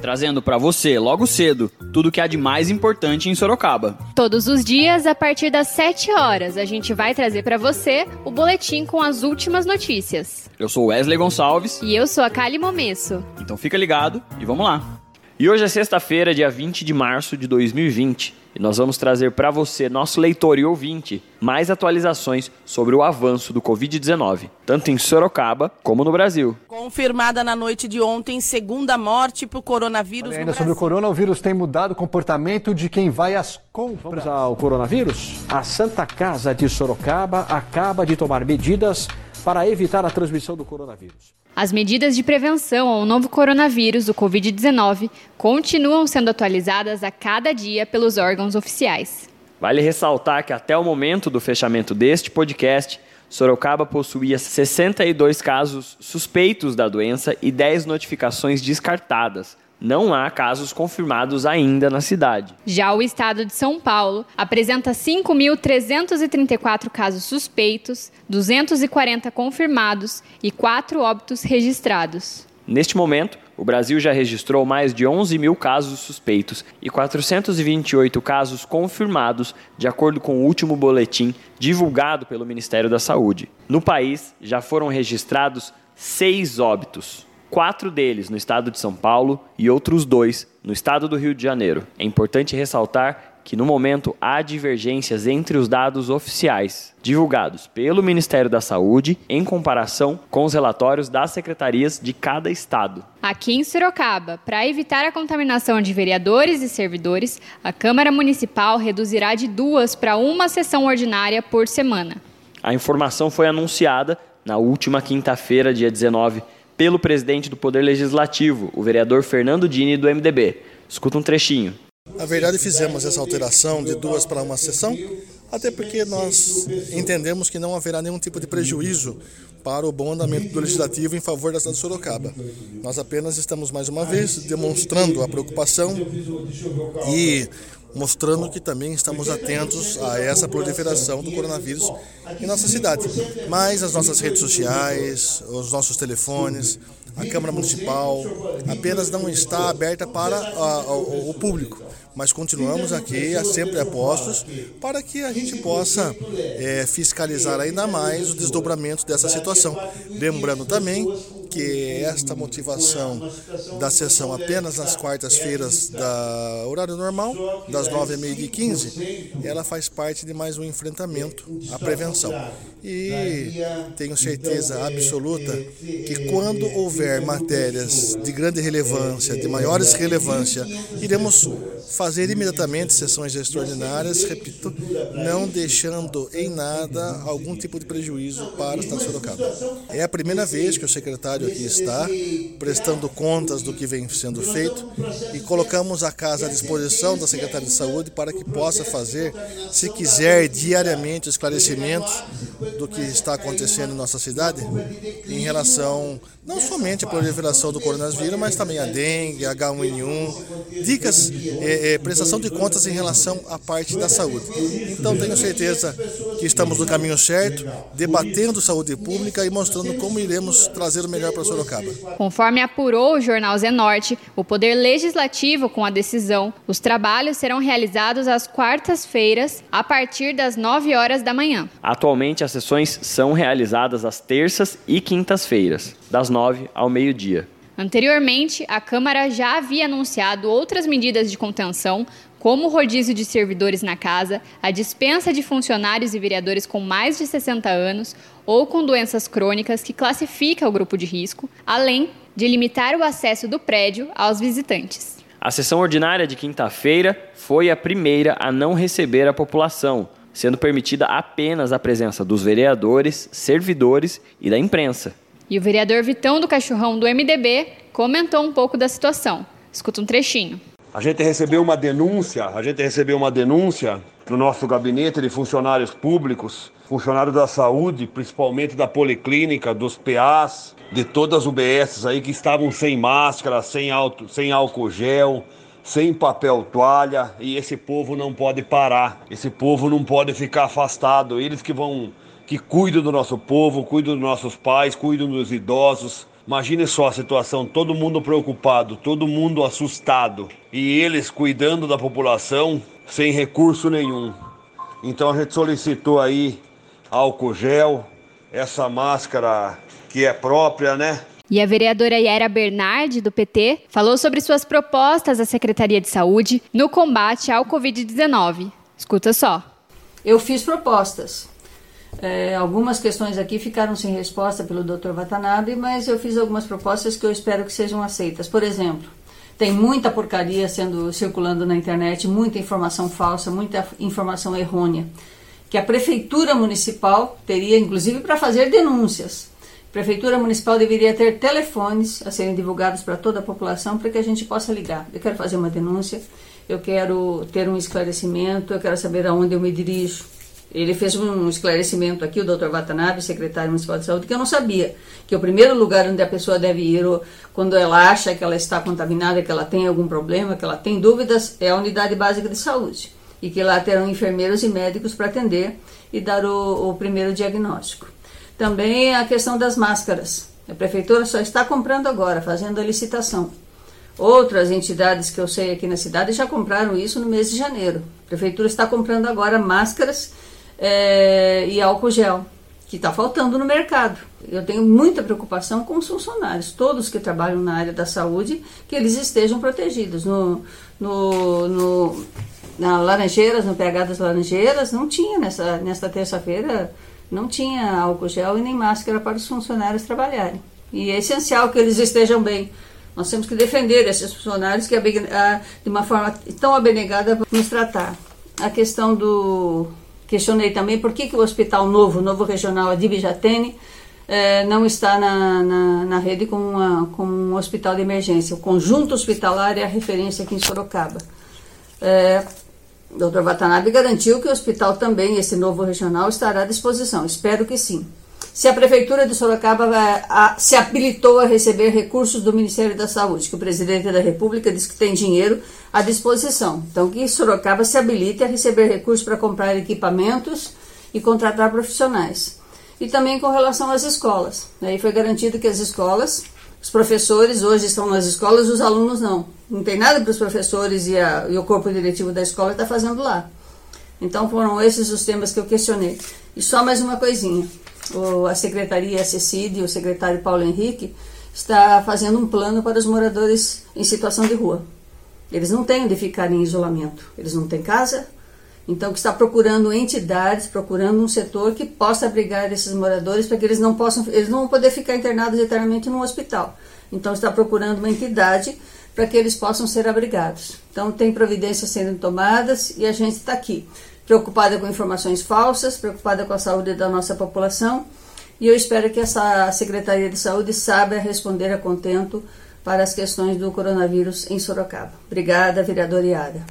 trazendo para você, logo cedo, tudo que há de mais importante em Sorocaba. Todos os dias, a partir das 7 horas, a gente vai trazer para você o boletim com as últimas notícias. Eu sou Wesley Gonçalves. E eu sou a Kali Momesso. Então fica ligado e vamos lá. E hoje é sexta-feira, dia 20 de março de 2020, e nós vamos trazer para você, nosso leitor e ouvinte, mais atualizações sobre o avanço do Covid-19, tanto em Sorocaba como no Brasil. Confirmada na noite de ontem, segunda morte por coronavírus Olha, ainda sobre o corona, o vírus tem mudado o comportamento de quem vai às compras. Vamos ao coronavírus? A Santa Casa de Sorocaba acaba de tomar medidas para evitar a transmissão do coronavírus. As medidas de prevenção ao novo coronavírus, o Covid-19, continuam sendo atualizadas a cada dia pelos órgãos oficiais. Vale ressaltar que até o momento do fechamento deste podcast, Sorocaba possuía 62 casos suspeitos da doença e 10 notificações descartadas. Não há casos confirmados ainda na cidade. Já o estado de São Paulo apresenta 5.334 casos suspeitos, 240 confirmados e 4 óbitos registrados. Neste momento, o Brasil já registrou mais de 11 mil casos suspeitos e 428 casos confirmados, de acordo com o último boletim divulgado pelo Ministério da Saúde. No país, já foram registrados seis óbitos, quatro deles no estado de São Paulo e outros dois no estado do Rio de Janeiro. É importante ressaltar que, no momento, há divergências entre os dados oficiais divulgados pelo Ministério da Saúde em comparação com os relatórios das secretarias de cada estado. Aqui em Sorocaba, para evitar a contaminação de vereadores e servidores, a Câmara Municipal reduzirá de duas para uma sessão ordinária por semana. A informação foi anunciada na última quinta-feira, dia 19, pelo presidente do Poder Legislativo, o vereador Fernando Dini, do MDB. Escuta um trechinho. Na verdade, fizemos essa alteração de duas para uma sessão, até porque nós entendemos que não haverá nenhum tipo de prejuízo para o bom andamento do legislativo em favor da cidade de Sorocaba. Nós apenas estamos mais uma vez demonstrando a preocupação e mostrando que também estamos atentos a essa proliferação do coronavírus em nossa cidade. Mas as nossas redes sociais, os nossos telefones, a Câmara Municipal apenas não está aberta para a, o, o público mas continuamos aqui sempre apostos para que a gente possa é, fiscalizar ainda mais o desdobramento dessa situação. Lembrando também que esta motivação da sessão apenas nas quartas-feiras da horário normal, das 9 h 30 e 15, ela faz parte de mais um enfrentamento à prevenção. E tenho certeza absoluta que quando houver matérias de grande relevância, de maiores relevância, iremos fazer imediatamente sessões extraordinárias, repito, não deixando em nada algum tipo de prejuízo para a cidade de Sorocaba. É a primeira vez que o secretário aqui está, prestando contas do que vem sendo feito e colocamos a casa à disposição da Secretaria de Saúde para que possa fazer, se quiser, diariamente esclarecimentos do que está acontecendo em nossa cidade em relação não somente à proliferação do coronavírus, mas também a dengue, H1N1, dicas, é, é, prestação de contas em relação à parte da saúde. Então tenho certeza que estamos no caminho certo, debatendo saúde pública e mostrando como iremos trazer o melhor para Sorocaba. Conforme apurou o jornal Zenorte, o Poder Legislativo, com a decisão, os trabalhos serão realizados às quartas-feiras, a partir das 9 horas da manhã. Atualmente, as sessões são realizadas às terças e quintas-feiras, das 9 ao meio-dia. Anteriormente, a Câmara já havia anunciado outras medidas de contenção, como o rodízio de servidores na casa, a dispensa de funcionários e vereadores com mais de 60 anos ou com doenças crônicas que classifica o grupo de risco, além de limitar o acesso do prédio aos visitantes. A sessão ordinária de quinta-feira foi a primeira a não receber a população, sendo permitida apenas a presença dos vereadores, servidores e da imprensa. E o vereador Vitão do Cachorrão do MDB comentou um pouco da situação. Escuta um trechinho. A gente recebeu uma denúncia, a gente recebeu uma denúncia no nosso gabinete de funcionários públicos, funcionários da saúde, principalmente da policlínica, dos PAs, de todas as UBSs aí que estavam sem máscara, sem, alto, sem álcool gel, sem papel toalha e esse povo não pode parar. Esse povo não pode ficar afastado. Eles que vão que cuidam do nosso povo, cuidam dos nossos pais, cuidam dos idosos. Imagine só a situação, todo mundo preocupado, todo mundo assustado e eles cuidando da população sem recurso nenhum. Então a gente solicitou aí álcool gel, essa máscara que é própria, né? E a vereadora Yara Bernardi, do PT, falou sobre suas propostas à Secretaria de Saúde no combate ao Covid-19. Escuta só. Eu fiz propostas. É, algumas questões aqui ficaram sem resposta pelo Dr. Watanabe, mas eu fiz algumas propostas que eu espero que sejam aceitas. Por exemplo, tem muita porcaria sendo circulando na internet, muita informação falsa, muita informação errônea, que a prefeitura municipal teria, inclusive, para fazer denúncias. A prefeitura municipal deveria ter telefones a serem divulgados para toda a população para que a gente possa ligar. Eu quero fazer uma denúncia, eu quero ter um esclarecimento, eu quero saber aonde eu me dirijo ele fez um esclarecimento aqui, o Dr. Watanabe, secretário municipal de saúde, que eu não sabia. Que o primeiro lugar onde a pessoa deve ir quando ela acha que ela está contaminada, que ela tem algum problema, que ela tem dúvidas, é a unidade básica de saúde. E que lá terão enfermeiros e médicos para atender e dar o, o primeiro diagnóstico. Também a questão das máscaras. A prefeitura só está comprando agora, fazendo a licitação. Outras entidades que eu sei aqui na cidade já compraram isso no mês de janeiro. A prefeitura está comprando agora máscaras é, e álcool gel, que está faltando no mercado. Eu tenho muita preocupação com os funcionários, todos que trabalham na área da saúde, que eles estejam protegidos. No, no, no na Laranjeiras, no PH das Laranjeiras, não tinha nessa, nessa terça-feira, não tinha álcool gel e nem máscara para os funcionários trabalharem. E é essencial que eles estejam bem. Nós temos que defender esses funcionários que, de uma forma tão abnegada, nos tratar. A questão do, Questionei também por que, que o Hospital Novo, Novo Regional Adib Jatene, eh, não está na, na, na rede como, uma, como um hospital de emergência. O conjunto hospitalar é a referência aqui em Sorocaba. Eh, o Dr. Watanabe garantiu que o hospital também, esse novo regional, estará à disposição. Espero que sim se a Prefeitura de Sorocaba vai, a, se habilitou a receber recursos do Ministério da Saúde, que o presidente da República disse que tem dinheiro à disposição. Então, que Sorocaba se habilite a receber recursos para comprar equipamentos e contratar profissionais. E também com relação às escolas. Aí foi garantido que as escolas, os professores hoje estão nas escolas, os alunos não. Não tem nada para os professores e, a, e o corpo diretivo da escola está fazendo lá. Então foram esses os temas que eu questionei. E só mais uma coisinha a Secretaria SCID, o secretário Paulo Henrique, está fazendo um plano para os moradores em situação de rua. Eles não têm onde ficar em isolamento, eles não têm casa, então que está procurando entidades, procurando um setor que possa abrigar esses moradores para que eles não possam, eles não vão poder ficar internados eternamente num hospital. Então está procurando uma entidade para que eles possam ser abrigados. Então tem providências sendo tomadas e a gente está aqui preocupada com informações falsas, preocupada com a saúde da nossa população. E eu espero que essa Secretaria de Saúde saiba responder a contento para as questões do coronavírus em Sorocaba. Obrigada, vereador Iara.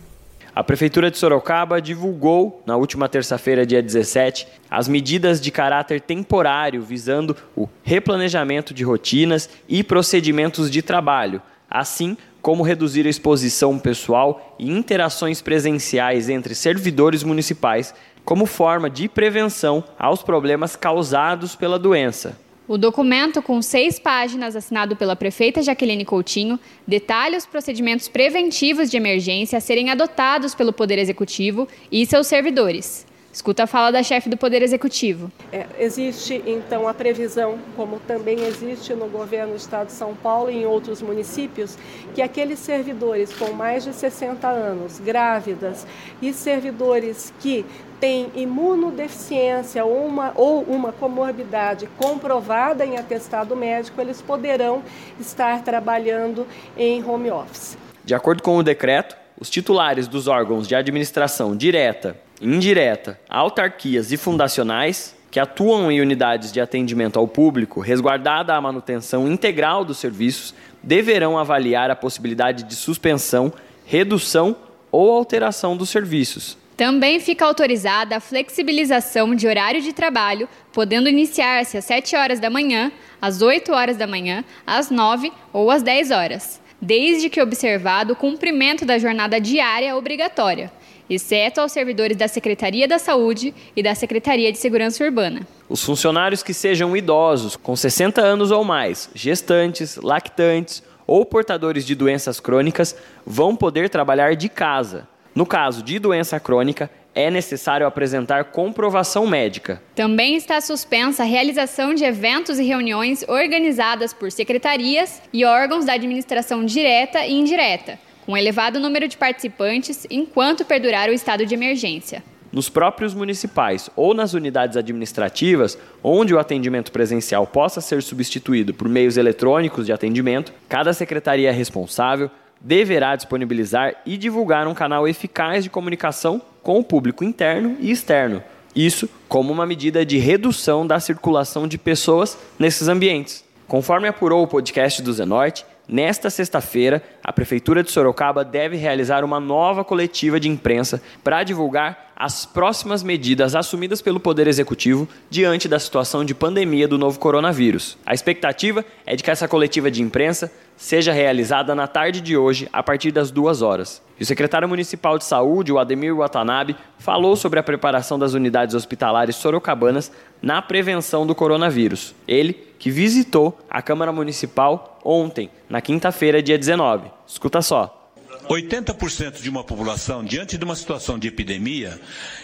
A Prefeitura de Sorocaba divulgou, na última terça-feira, dia 17, as medidas de caráter temporário visando o replanejamento de rotinas e procedimentos de trabalho, assim como reduzir a exposição pessoal e interações presenciais entre servidores municipais, como forma de prevenção aos problemas causados pela doença. O documento, com seis páginas, assinado pela prefeita Jaqueline Coutinho, detalha os procedimentos preventivos de emergência a serem adotados pelo Poder Executivo e seus servidores. Escuta a fala da chefe do Poder Executivo. É, existe, então, a previsão, como também existe no governo do Estado de São Paulo e em outros municípios, que aqueles servidores com mais de 60 anos, grávidas e servidores que têm imunodeficiência ou uma, ou uma comorbidade comprovada em atestado médico, eles poderão estar trabalhando em home office. De acordo com o decreto, os titulares dos órgãos de administração direta indireta, autarquias e fundacionais que atuam em unidades de atendimento ao público, resguardada a manutenção integral dos serviços, deverão avaliar a possibilidade de suspensão redução ou alteração dos serviços. Também fica autorizada a flexibilização de horário de trabalho, podendo iniciar-se às 7 horas da manhã, às 8 horas da manhã, às 9 ou às 10 horas, desde que observado o cumprimento da jornada diária obrigatória, exceto aos servidores da Secretaria da Saúde e da Secretaria de Segurança Urbana. Os funcionários que sejam idosos, com 60 anos ou mais, gestantes, lactantes ou portadores de doenças crônicas, vão poder trabalhar de casa no caso de doença crônica, é necessário apresentar comprovação médica. Também está suspensa a realização de eventos e reuniões organizadas por secretarias e órgãos da administração direta e indireta, com elevado número de participantes, enquanto perdurar o estado de emergência. Nos próprios municipais ou nas unidades administrativas, onde o atendimento presencial possa ser substituído por meios eletrônicos de atendimento, cada secretaria responsável deverá disponibilizar e divulgar um canal eficaz de comunicação com o público interno e externo. Isso como uma medida de redução da circulação de pessoas nesses ambientes. Conforme apurou o podcast do Zenorte, nesta sexta-feira, a Prefeitura de Sorocaba deve realizar uma nova coletiva de imprensa para divulgar as próximas medidas assumidas pelo Poder Executivo diante da situação de pandemia do novo coronavírus. A expectativa é de que essa coletiva de imprensa seja realizada na tarde de hoje, a partir das duas horas. E o secretário municipal de saúde, o Ademir Watanabe, falou sobre a preparação das unidades hospitalares sorocabanas na prevenção do coronavírus. Ele, que visitou a Câmara Municipal ontem, na quinta-feira, dia 19. Escuta só. 80% de uma população, diante de uma situação de epidemia,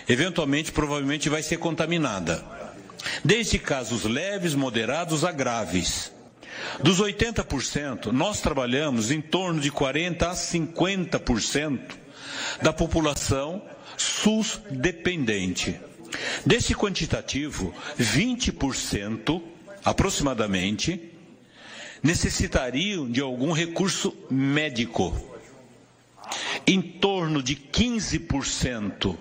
eventualmente, provavelmente vai ser contaminada. Desde casos leves, moderados a graves. Dos 80%, nós trabalhamos em torno de 40% a 50% da população SUS dependente. Desse quantitativo, 20% aproximadamente necessitariam de algum recurso médico. Em torno de 15%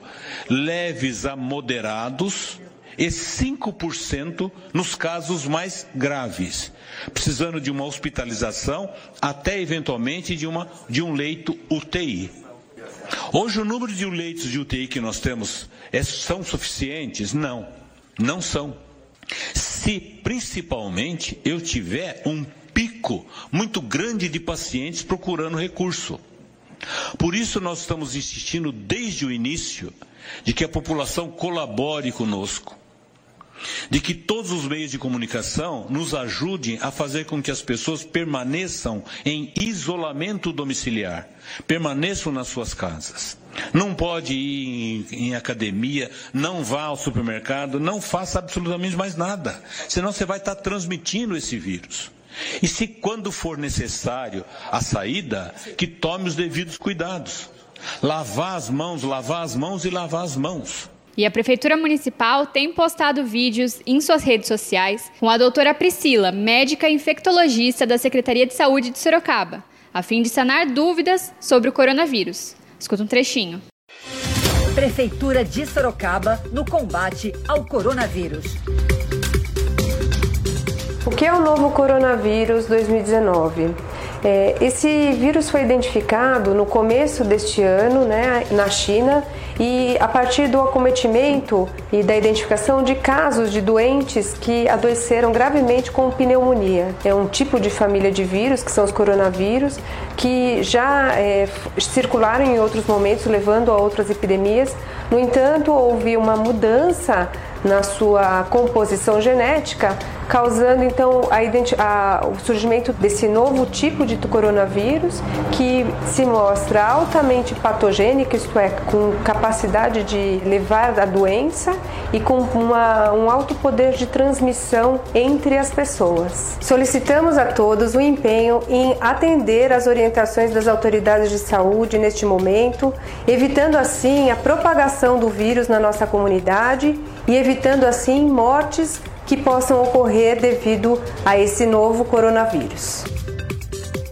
leves a moderados e 5% nos casos mais graves, precisando de uma hospitalização até eventualmente de, uma, de um leito UTI. Hoje o número de leitos de UTI que nós temos é, são suficientes? Não, não são. Se principalmente eu tiver um pico muito grande de pacientes procurando recurso. Por isso nós estamos insistindo desde o início de que a população colabore conosco de que todos os meios de comunicação nos ajudem a fazer com que as pessoas permaneçam em isolamento domiciliar, permaneçam nas suas casas. Não pode ir em, em, academia, não vá ao supermercado, não faça absolutamente mais nada, senão você vai estar transmitindo esse vírus. E se quando for necessário a saída, que tome os devidos cuidados. Lavar as mãos, lavar as mãos e lavar as mãos. E a Prefeitura Municipal tem postado vídeos em suas redes sociais com a doutora Priscila, médica infectologista da Secretaria de Saúde de Sorocaba, a fim de sanar dúvidas sobre o coronavírus. Escuta um trechinho. Prefeitura de Sorocaba no combate ao coronavírus. Que é o novo coronavírus 2019? É, esse vírus foi identificado no começo deste ano né, na China e a partir do acometimento e da identificação de casos de doentes que adoeceram gravemente com pneumonia. É um tipo de família de vírus, que são os coronavírus, que já é, circularam em outros momentos, levando a outras epidemias. No entanto, houve uma mudança na sua composição genética, causando então a, a, o surgimento desse novo tipo de coronavírus que se mostra altamente patogênico, isto é, com capacidade de levar a doença e com uma, um alto poder de transmissão entre as pessoas. Solicitamos a todos o empenho em atender às orientações das autoridades de saúde neste momento, evitando assim a propagação do vírus na nossa comunidade e evitando assim mortes que possam ocorrer devido a esse novo coronavírus.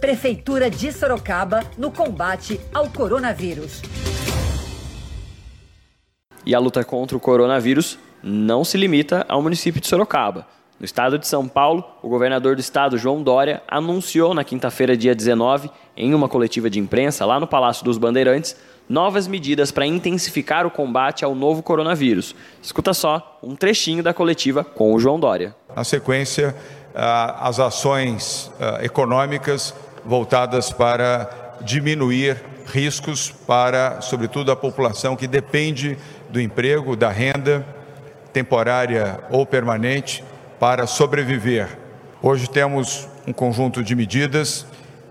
Prefeitura de Sorocaba no combate ao coronavírus. E a luta contra o coronavírus não se limita ao município de Sorocaba. No estado de São Paulo, o governador do estado, João Dória, anunciou na quinta-feira, dia 19, em uma coletiva de imprensa lá no Palácio dos Bandeirantes, novas medidas para intensificar o combate ao novo coronavírus. Escuta só um trechinho da coletiva com o João Dória. Na sequência, as ações econômicas voltadas para diminuir riscos para, sobretudo, a população que depende do emprego, da renda temporária ou permanente para sobreviver. Hoje temos um conjunto de medidas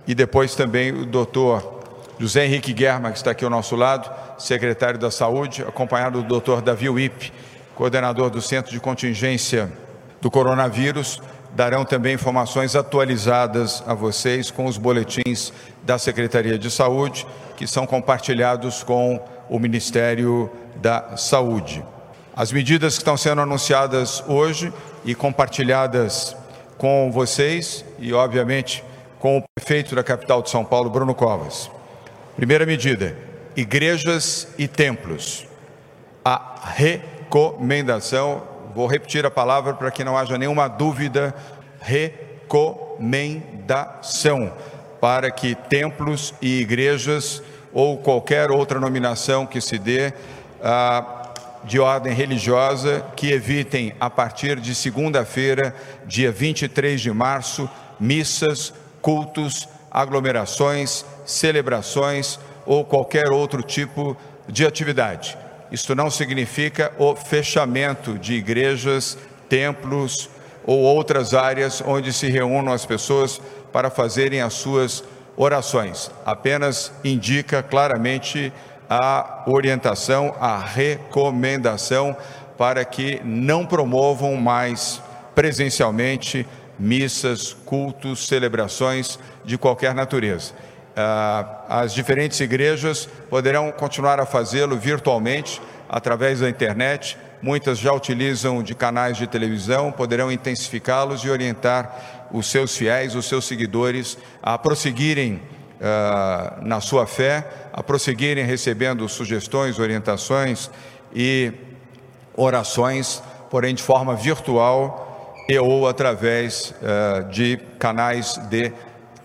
e depois também o doutor José Henrique Guerma, que está aqui ao nosso lado, secretário da Saúde, acompanhado do doutor Davi Wip, coordenador do Centro de Contingência do Coronavírus, darão também informações atualizadas a vocês com os boletins da Secretaria de Saúde, que são compartilhados com o Ministério da Saúde. As medidas que estão sendo anunciadas hoje e compartilhadas com vocês e, obviamente, com o prefeito da capital de São Paulo, Bruno Covas. Primeira medida: igrejas e templos. A recomendação, vou repetir a palavra para que não haja nenhuma dúvida: recomendação para que templos e igrejas ou qualquer outra nominação que se dê ah, de ordem religiosa que evitem, a partir de segunda-feira, dia 23 de março, missas, cultos, aglomerações, celebrações ou qualquer outro tipo de atividade. Isto não significa o fechamento de igrejas, templos ou outras áreas onde se reúnam as pessoas para fazerem as suas orações. Apenas indica claramente a orientação, a recomendação para que não promovam mais presencialmente missas, cultos, celebrações de qualquer natureza. Ah, as diferentes igrejas poderão continuar a fazê-lo virtualmente através da internet. Muitas já utilizam de canais de televisão, poderão intensificá-los e orientar os seus fiéis, os seus seguidores a prosseguirem uh, na sua fé, a prosseguirem recebendo sugestões, orientações e orações, porém de forma virtual e ou através uh, de canais de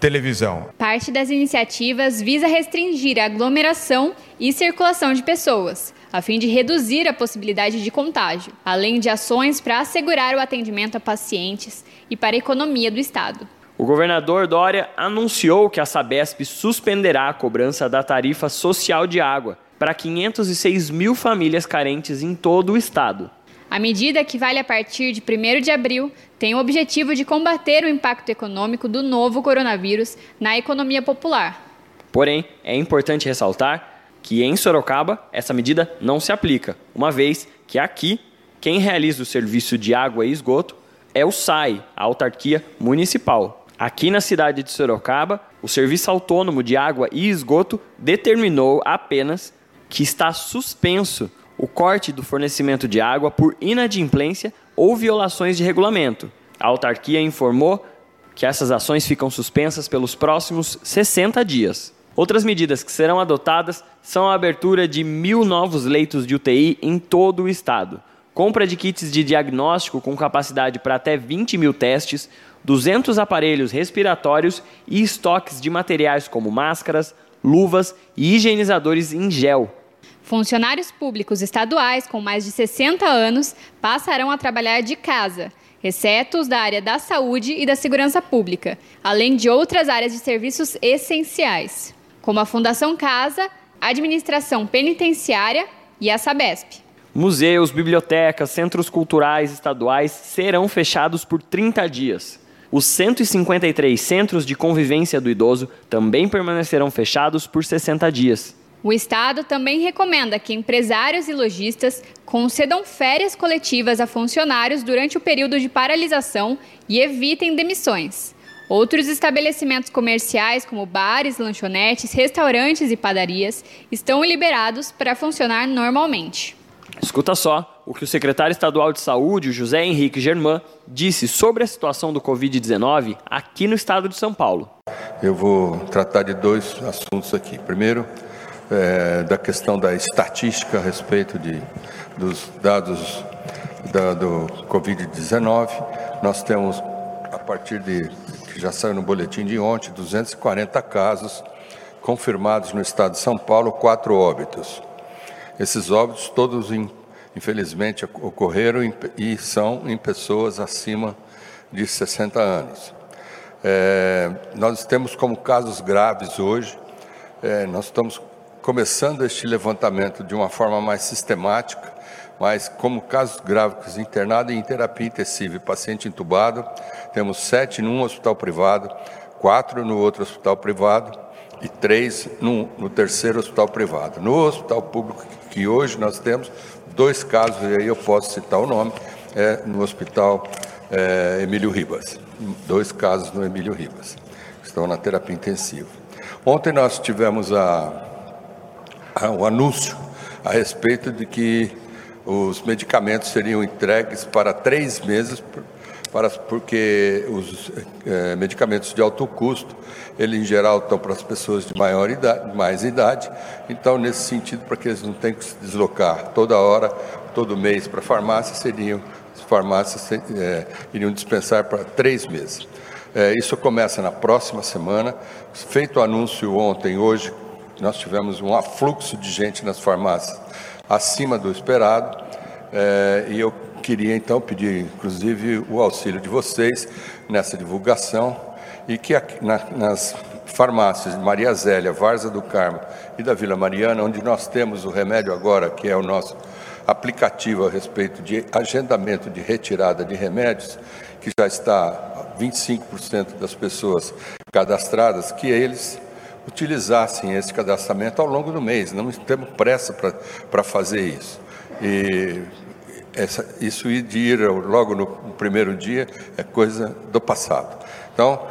televisão. Parte das iniciativas visa restringir a aglomeração e circulação de pessoas, a fim de reduzir a possibilidade de contágio, além de ações para assegurar o atendimento a pacientes e para a economia do Estado. O governador Dória anunciou que a Sabesp suspenderá a cobrança da tarifa social de água para 506 mil famílias carentes em todo o estado. A medida, que vale a partir de 1 de abril, tem o objetivo de combater o impacto econômico do novo coronavírus na economia popular. Porém, é importante ressaltar que em Sorocaba essa medida não se aplica, uma vez que aqui quem realiza o serviço de água e esgoto é o SAI, a autarquia municipal. Aqui na cidade de Sorocaba, o Serviço Autônomo de Água e Esgoto determinou apenas que está suspenso o corte do fornecimento de água por inadimplência ou violações de regulamento. A autarquia informou que essas ações ficam suspensas pelos próximos 60 dias. Outras medidas que serão adotadas são a abertura de mil novos leitos de UTI em todo o estado, compra de kits de diagnóstico com capacidade para até 20 mil testes, 200 aparelhos respiratórios e estoques de materiais como máscaras, luvas e higienizadores em gel Funcionários públicos estaduais com mais de 60 anos passarão a trabalhar de casa, exceto os da área da saúde e da segurança pública, além de outras áreas de serviços essenciais, como a Fundação Casa, a Administração Penitenciária e a Sabesp. Museus, bibliotecas, centros culturais estaduais serão fechados por 30 dias. Os 153 centros de convivência do idoso também permanecerão fechados por 60 dias. O Estado também recomenda que empresários e lojistas concedam férias coletivas a funcionários durante o período de paralisação e evitem demissões. Outros estabelecimentos comerciais, como bares, lanchonetes, restaurantes e padarias, estão liberados para funcionar normalmente. Escuta só o que o secretário estadual de Saúde, José Henrique Germán, disse sobre a situação do Covid-19 aqui no estado de São Paulo. Eu vou tratar de dois assuntos aqui. Primeiro, é, da questão da estatística a respeito de, dos dados da, do Covid-19. Nós temos, a partir de que já saiu no boletim de ontem, 240 casos confirmados no estado de São Paulo, quatro óbitos. Esses óbitos, todos, infelizmente, ocorreram e são em pessoas acima de 60 anos. É, nós temos como casos graves hoje, é, nós estamos começando este levantamento de uma forma mais sistemática, mas como casos graves internado em terapia intensiva e paciente entubado, temos sete num hospital privado, quatro no outro hospital privado e três no, no terceiro hospital privado. No hospital público que hoje nós temos, dois casos, e aí eu posso citar o nome, é no hospital é, Emílio Ribas. Dois casos no Emílio Ribas, que estão na terapia intensiva. Ontem nós tivemos a, o anúncio a respeito de que os medicamentos seriam entregues para três meses, para, porque os é, medicamentos de alto custo, eles em geral estão para as pessoas de maior idade, mais idade, então nesse sentido, para que eles não tenham que se deslocar toda hora, todo mês para a farmácia, seriam as farmácias é, iriam dispensar para três meses. É, isso começa na próxima semana. Feito o anúncio ontem, hoje, nós tivemos um afluxo de gente nas farmácias acima do esperado. É, e eu queria então pedir, inclusive, o auxílio de vocês nessa divulgação e que aqui, na, nas farmácias de Maria Zélia, Varza do Carmo e da Vila Mariana, onde nós temos o remédio agora, que é o nosso aplicativo a respeito de agendamento de retirada de remédios, que já está 25% das pessoas cadastradas, que eles utilizassem esse cadastramento ao longo do mês. Não temos pressa para fazer isso. E essa, isso de ir logo no primeiro dia é coisa do passado. Então,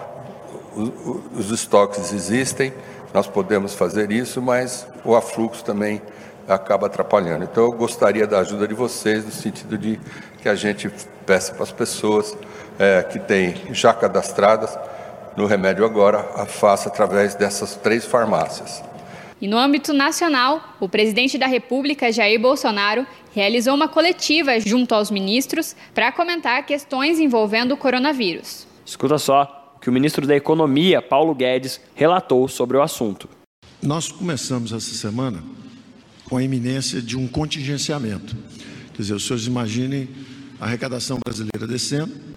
os estoques existem, nós podemos fazer isso, mas o afluxo também acaba atrapalhando. Então, eu gostaria da ajuda de vocês, no sentido de que a gente peça para as pessoas é, que têm já cadastradas no remédio agora, a faça através dessas três farmácias. E no âmbito nacional, o presidente da República, Jair Bolsonaro, realizou uma coletiva junto aos ministros para comentar questões envolvendo o coronavírus. Escuta só o que o ministro da Economia, Paulo Guedes, relatou sobre o assunto. Nós começamos essa semana com a iminência de um contingenciamento. Quer dizer, os senhores imaginem a arrecadação brasileira descendo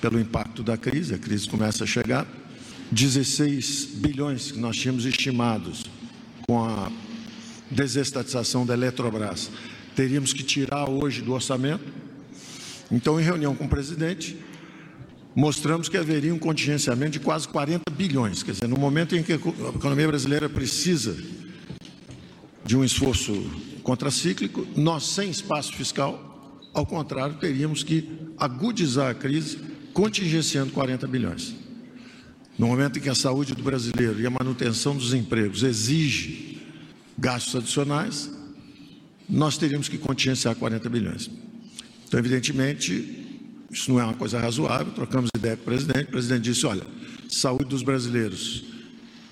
pelo impacto da crise, a crise começa a chegar, 16 bilhões que nós tínhamos estimados com a desestatização da Eletrobras, teríamos que tirar hoje do orçamento. Então, em reunião com o presidente, mostramos que haveria um contingenciamento de quase 40 bilhões. Quer dizer, no momento em que a economia brasileira precisa de um esforço contracíclico, nós, sem espaço fiscal, ao contrário, teríamos que agudizar a crise, contingenciando 40 bilhões. No momento em que a saúde do brasileiro e a manutenção dos empregos exige gastos adicionais, nós teríamos que contingenciar 40 bilhões. Então, evidentemente, isso não é uma coisa razoável. Trocamos ideia com o presidente. O presidente disse: olha, saúde dos brasileiros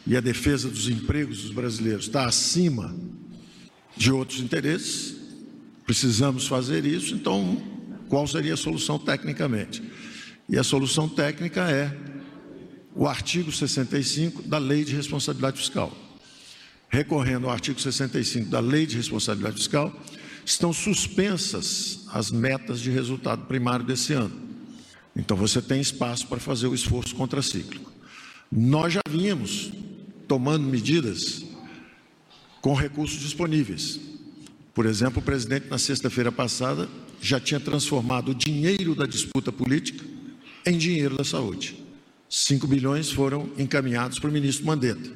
e a defesa dos empregos dos brasileiros está acima de outros interesses. Precisamos fazer isso. Então, qual seria a solução tecnicamente? E a solução técnica é o artigo 65 da Lei de Responsabilidade Fiscal. Recorrendo ao artigo 65 da Lei de Responsabilidade Fiscal, estão suspensas as metas de resultado primário desse ano. Então você tem espaço para fazer o esforço contracíclico. Nós já vínhamos tomando medidas com recursos disponíveis. Por exemplo, o presidente, na sexta-feira passada, já tinha transformado o dinheiro da disputa política em dinheiro da saúde. 5 bilhões foram encaminhados para o ministro Mandetta.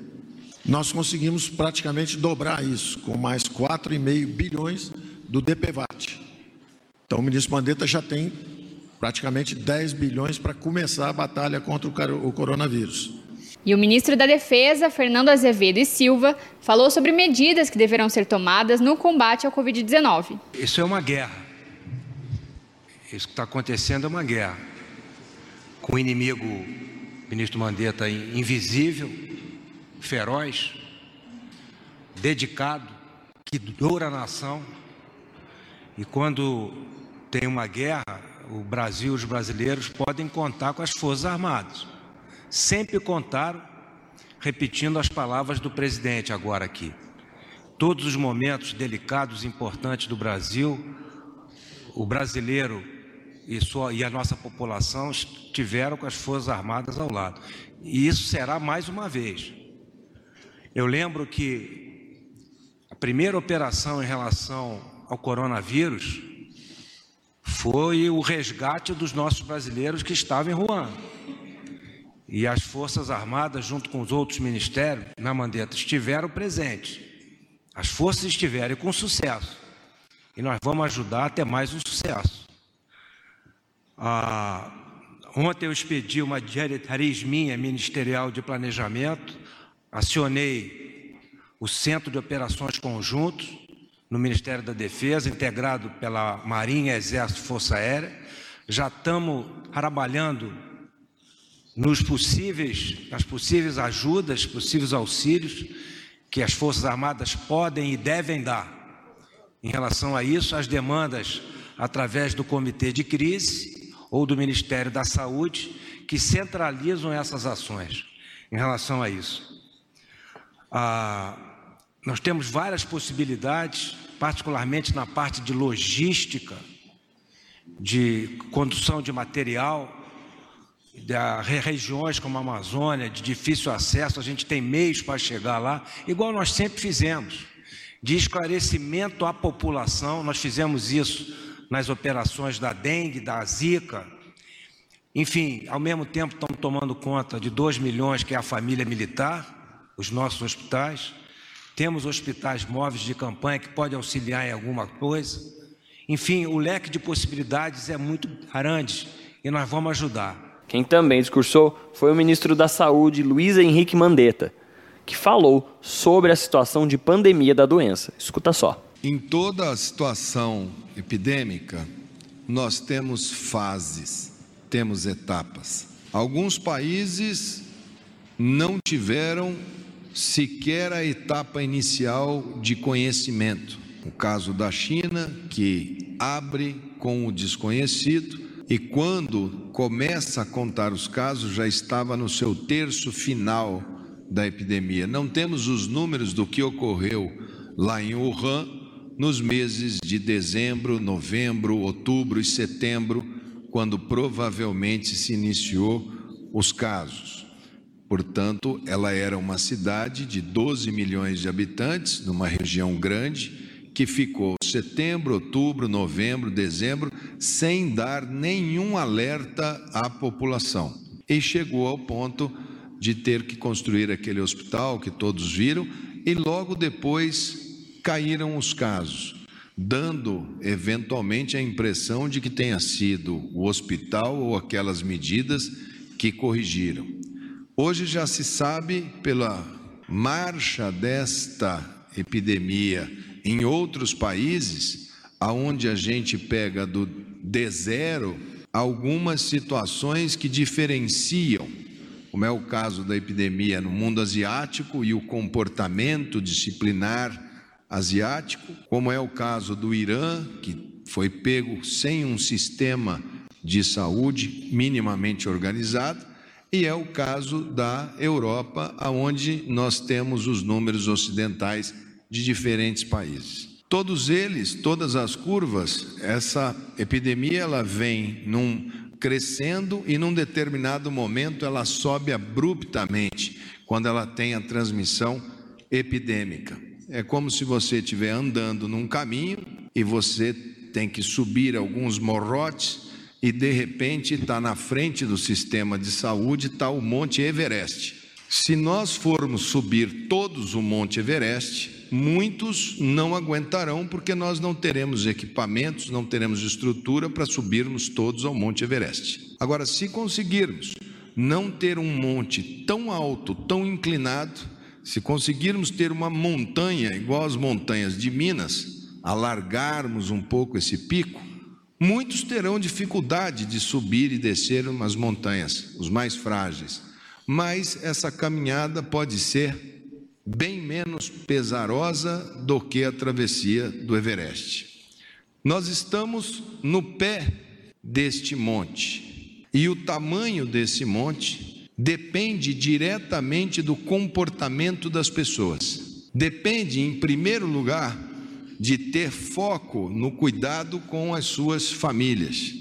Nós conseguimos praticamente dobrar isso, com mais 4,5 bilhões do DPVAT. Então, o ministro Mandetta já tem praticamente 10 bilhões para começar a batalha contra o coronavírus. E o ministro da Defesa, Fernando Azevedo e Silva, falou sobre medidas que deverão ser tomadas no combate ao Covid-19. Isso é uma guerra. Isso que está acontecendo é uma guerra. O inimigo ministro Mandetta invisível, feroz, dedicado, que dura a nação. E quando tem uma guerra, o Brasil, os brasileiros podem contar com as Forças Armadas. Sempre contaram, repetindo as palavras do presidente agora aqui. Todos os momentos delicados e importantes do Brasil, o brasileiro e, sua, e a nossa população estiveram com as Forças Armadas ao lado. E isso será mais uma vez. Eu lembro que a primeira operação em relação ao coronavírus foi o resgate dos nossos brasileiros que estavam em Ruanda. E as Forças Armadas, junto com os outros ministérios, na Mandeta, estiveram presentes. As forças estiveram com sucesso. E nós vamos ajudar a ter mais um sucesso. Ah, ontem eu expedi uma diretriz minha, ministerial de planejamento, acionei o Centro de Operações Conjuntos, no Ministério da Defesa, integrado pela Marinha, Exército Força Aérea. Já estamos trabalhando nos possíveis, nas possíveis ajudas, possíveis auxílios que as Forças Armadas podem e devem dar. Em relação a isso, as demandas através do Comitê de Crise ou do Ministério da Saúde, que centralizam essas ações em relação a isso. Ah, nós temos várias possibilidades, particularmente na parte de logística, de condução de material, da regiões como a Amazônia, de difícil acesso, a gente tem meios para chegar lá, igual nós sempre fizemos, de esclarecimento à população, nós fizemos isso nas operações da dengue, da zika, enfim, ao mesmo tempo estamos tomando conta de 2 milhões que é a família militar, os nossos hospitais, temos hospitais móveis de campanha que podem auxiliar em alguma coisa. Enfim, o leque de possibilidades é muito grande e nós vamos ajudar. Quem também discursou foi o ministro da Saúde, Luiz Henrique Mandetta, que falou sobre a situação de pandemia da doença. Escuta só. Em toda a situação epidêmica, nós temos fases, temos etapas. Alguns países não tiveram sequer a etapa inicial de conhecimento. O caso da China, que abre com o desconhecido e quando começa a contar os casos já estava no seu terço final da epidemia. Não temos os números do que ocorreu lá em Wuhan nos meses de dezembro, novembro, outubro e setembro, quando provavelmente se iniciou os casos. Portanto, ela era uma cidade de 12 milhões de habitantes, numa região grande, que ficou setembro, outubro, novembro, dezembro, sem dar nenhum alerta à população. E chegou ao ponto de ter que construir aquele hospital que todos viram, e logo depois caíram os casos, dando eventualmente a impressão de que tenha sido o hospital ou aquelas medidas que corrigiram. Hoje já se sabe pela marcha desta epidemia em outros países, aonde a gente pega do D0 algumas situações que diferenciam, como é o caso da epidemia no mundo asiático e o comportamento disciplinar asiático, como é o caso do Irã, que foi pego sem um sistema de saúde minimamente organizado, e é o caso da Europa, aonde nós temos os números ocidentais de diferentes países. Todos eles, todas as curvas, essa epidemia ela vem num crescendo e num determinado momento ela sobe abruptamente quando ela tem a transmissão epidêmica. É como se você estiver andando num caminho e você tem que subir alguns morrotes e de repente está na frente do sistema de saúde está o Monte Everest. Se nós formos subir todos o Monte Everest, muitos não aguentarão porque nós não teremos equipamentos, não teremos estrutura para subirmos todos ao Monte Everest. Agora, se conseguirmos não ter um monte tão alto, tão inclinado, se conseguirmos ter uma montanha igual às montanhas de Minas, alargarmos um pouco esse pico, Muitos terão dificuldade de subir e descer umas montanhas, os mais frágeis, mas essa caminhada pode ser bem menos pesarosa do que a travessia do Everest. Nós estamos no pé deste monte. E o tamanho desse monte depende diretamente do comportamento das pessoas. Depende, em primeiro lugar, de ter foco no cuidado com as suas famílias,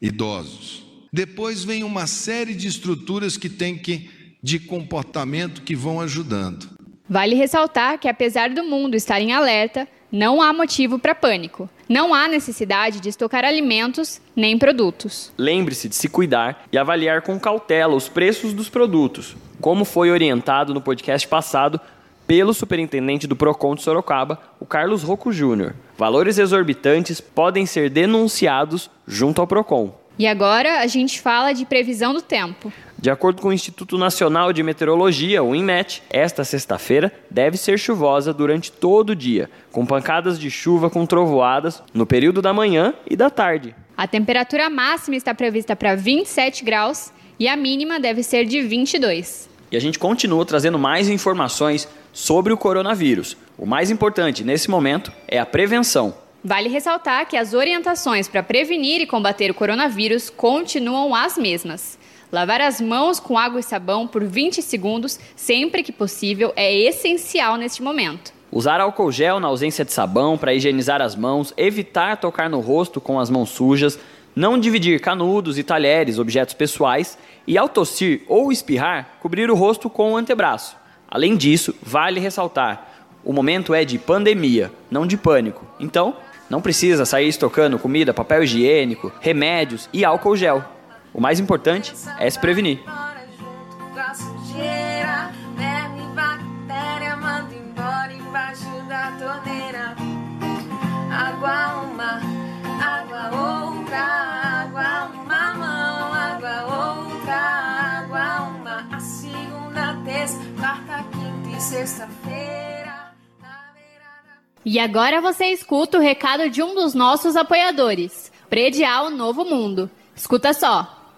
idosos. Depois vem uma série de estruturas que tem que de comportamento que vão ajudando. Vale ressaltar que apesar do mundo estar em alerta, não há motivo para pânico. Não há necessidade de estocar alimentos nem produtos. Lembre-se de se cuidar e avaliar com cautela os preços dos produtos, como foi orientado no podcast passado pelo superintendente do Procon de Sorocaba, o Carlos Rocco Júnior. Valores exorbitantes podem ser denunciados junto ao Procon. E agora a gente fala de previsão do tempo. De acordo com o Instituto Nacional de Meteorologia, o INMET, esta sexta-feira deve ser chuvosa durante todo o dia, com pancadas de chuva com trovoadas no período da manhã e da tarde. A temperatura máxima está prevista para 27 graus e a mínima deve ser de 22. E a gente continua trazendo mais informações sobre o coronavírus. O mais importante nesse momento é a prevenção. Vale ressaltar que as orientações para prevenir e combater o coronavírus continuam as mesmas. Lavar as mãos com água e sabão por 20 segundos, sempre que possível, é essencial neste momento. Usar álcool gel na ausência de sabão para higienizar as mãos, evitar tocar no rosto com as mãos sujas, não dividir canudos e talheres, objetos pessoais, e ao tossir ou espirrar, cobrir o rosto com o antebraço. Além disso, vale ressaltar: o momento é de pandemia, não de pânico. Então, não precisa sair estocando comida, papel higiênico, remédios e álcool gel. O mais importante é se prevenir. Água uma, água outra, água uma mão, água outra, água uma, a segunda, terça, quarta, quinta e sexta-feira. E agora você escuta o recado de um dos nossos apoiadores, Predial Novo Mundo. Escuta só.